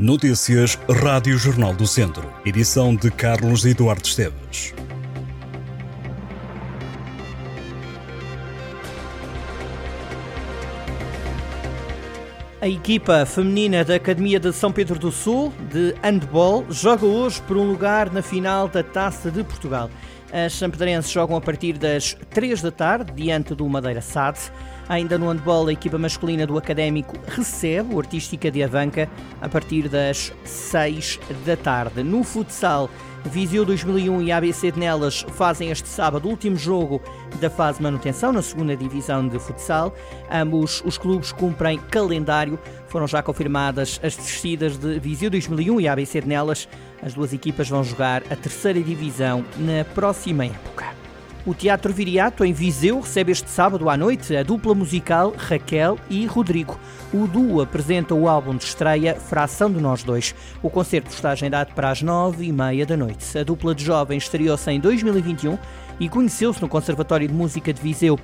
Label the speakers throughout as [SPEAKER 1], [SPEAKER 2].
[SPEAKER 1] Notícias Rádio Jornal do Centro. Edição de Carlos Eduardo Esteves.
[SPEAKER 2] A equipa feminina da Academia de São Pedro do Sul, de handball, joga hoje por um lugar na final da Taça de Portugal. As sampedrenses jogam a partir das 3 da tarde, diante do Madeira SAD. Ainda no handball, a equipa masculina do Académico recebe o Artística de Avanca a partir das 6 da tarde. No futsal, Viseu 2001 e ABC de Nelas fazem este sábado o último jogo da fase manutenção na segunda divisão de futsal. Ambos os clubes cumprem calendário. Foram já confirmadas as descidas de Viseu 2001 e ABC de Nelas. As duas equipas vão jogar a terceira divisão na próxima época. O Teatro Viriato, em Viseu, recebe este sábado à noite a dupla musical Raquel e Rodrigo. O duo apresenta o álbum de estreia Fração de Nós Dois. O concerto está agendado para as nove e meia da noite. A dupla de jovens estreou-se em 2021 e conheceu-se no Conservatório de Música de Viseu.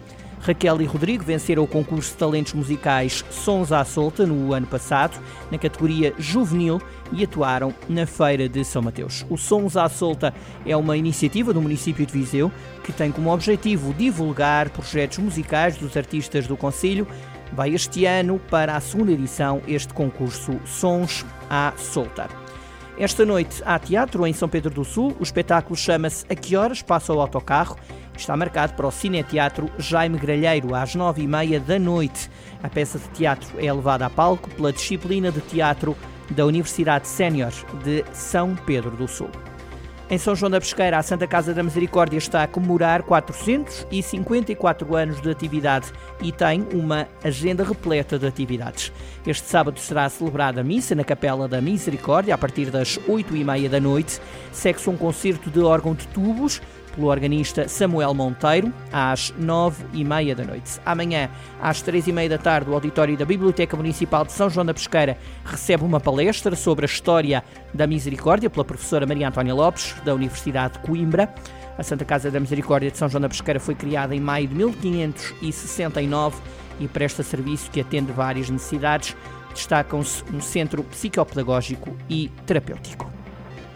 [SPEAKER 2] Raquel e Rodrigo venceram o concurso de talentos musicais Sons à Solta no ano passado, na categoria Juvenil, e atuaram na Feira de São Mateus. O Sons à Solta é uma iniciativa do município de Viseu que tem como objetivo divulgar projetos musicais dos artistas do Conselho. Vai este ano para a segunda edição este concurso Sons à Solta. Esta noite há teatro em São Pedro do Sul. O espetáculo chama-se A Que Horas Passa o Autocarro. Está marcado para o Cineteatro Jaime Gralheiro, às nove e meia da noite. A peça de teatro é levada a palco pela disciplina de teatro da Universidade Sénior de São Pedro do Sul. Em São João da Pesqueira, a Santa Casa da Misericórdia está a comemorar 454 anos de atividade e tem uma agenda repleta de atividades. Este sábado será celebrada a missa na Capela da Misericórdia a partir das 8 e meia da noite. Segue-se um concerto de órgão de tubos pelo organista Samuel Monteiro, às nove e meia da noite. Amanhã, às três e meia da tarde, o auditório da Biblioteca Municipal de São João da Pesqueira recebe uma palestra sobre a história da misericórdia pela professora Maria Antónia Lopes, da Universidade de Coimbra. A Santa Casa da Misericórdia de São João da Pesqueira foi criada em maio de 1569 e presta serviço que atende várias necessidades. Destacam-se um centro psicopedagógico e terapêutico.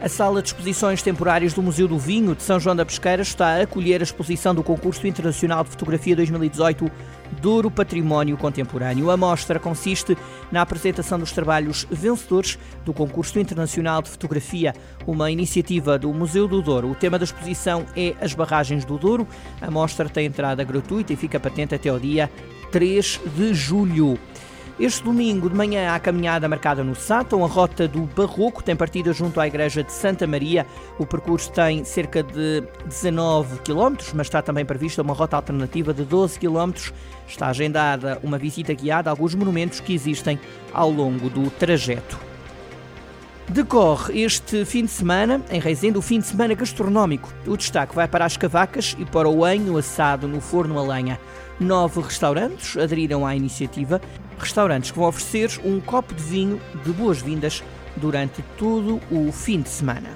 [SPEAKER 2] A sala de exposições temporárias do Museu do Vinho de São João da Pesqueira está a acolher a exposição do Concurso Internacional de Fotografia 2018 Douro Património Contemporâneo. A mostra consiste na apresentação dos trabalhos vencedores do Concurso Internacional de Fotografia, uma iniciativa do Museu do Douro. O tema da exposição é as barragens do Douro. A mostra tem entrada gratuita e fica patente até o dia 3 de julho. Este domingo de manhã há caminhada marcada no Sátão. A rota do Barroco tem partida junto à Igreja de Santa Maria. O percurso tem cerca de 19 km, mas está também prevista uma rota alternativa de 12 km. Está agendada uma visita guiada a alguns monumentos que existem ao longo do trajeto. Decorre este fim de semana, em Reisende, o fim de semana gastronómico. O destaque vai para as cavacas e para o enho assado no forno a lenha. Nove restaurantes aderiram à iniciativa, restaurantes que vão oferecer um copo de vinho de boas-vindas durante todo o fim de semana.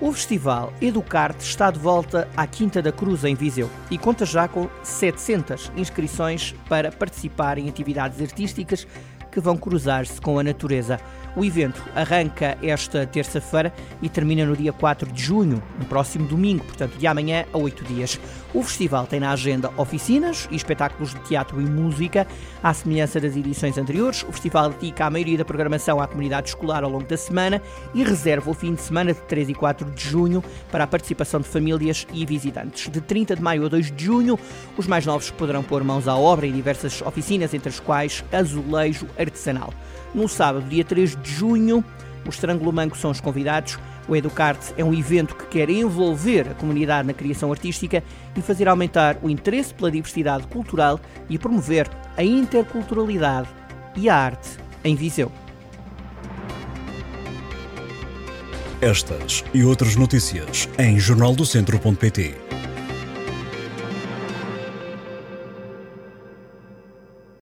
[SPEAKER 2] O festival Educarte está de volta à Quinta da Cruz, em Viseu, e conta já com 700 inscrições para participar em atividades artísticas que vão cruzar-se com a natureza. O evento arranca esta terça-feira e termina no dia 4 de junho, no próximo domingo, portanto, de amanhã a 8 dias. O festival tem na agenda oficinas e espetáculos de teatro e música. À semelhança das edições anteriores, o festival dedica a maioria da programação à comunidade escolar ao longo da semana e reserva o fim de semana de 3 e 4 de junho para a participação de famílias e visitantes. De 30 de maio a 2 de junho, os mais novos poderão pôr mãos à obra em diversas oficinas, entre as quais azulejo artesanal. No sábado, dia 3 de junho, os Trangulomanco são os convidados. O Educarte é um evento que quer envolver a comunidade na criação artística e fazer aumentar o interesse pela diversidade cultural e promover a interculturalidade e a arte em Viseu.
[SPEAKER 1] Estas e outras notícias em jornaldocentro.pt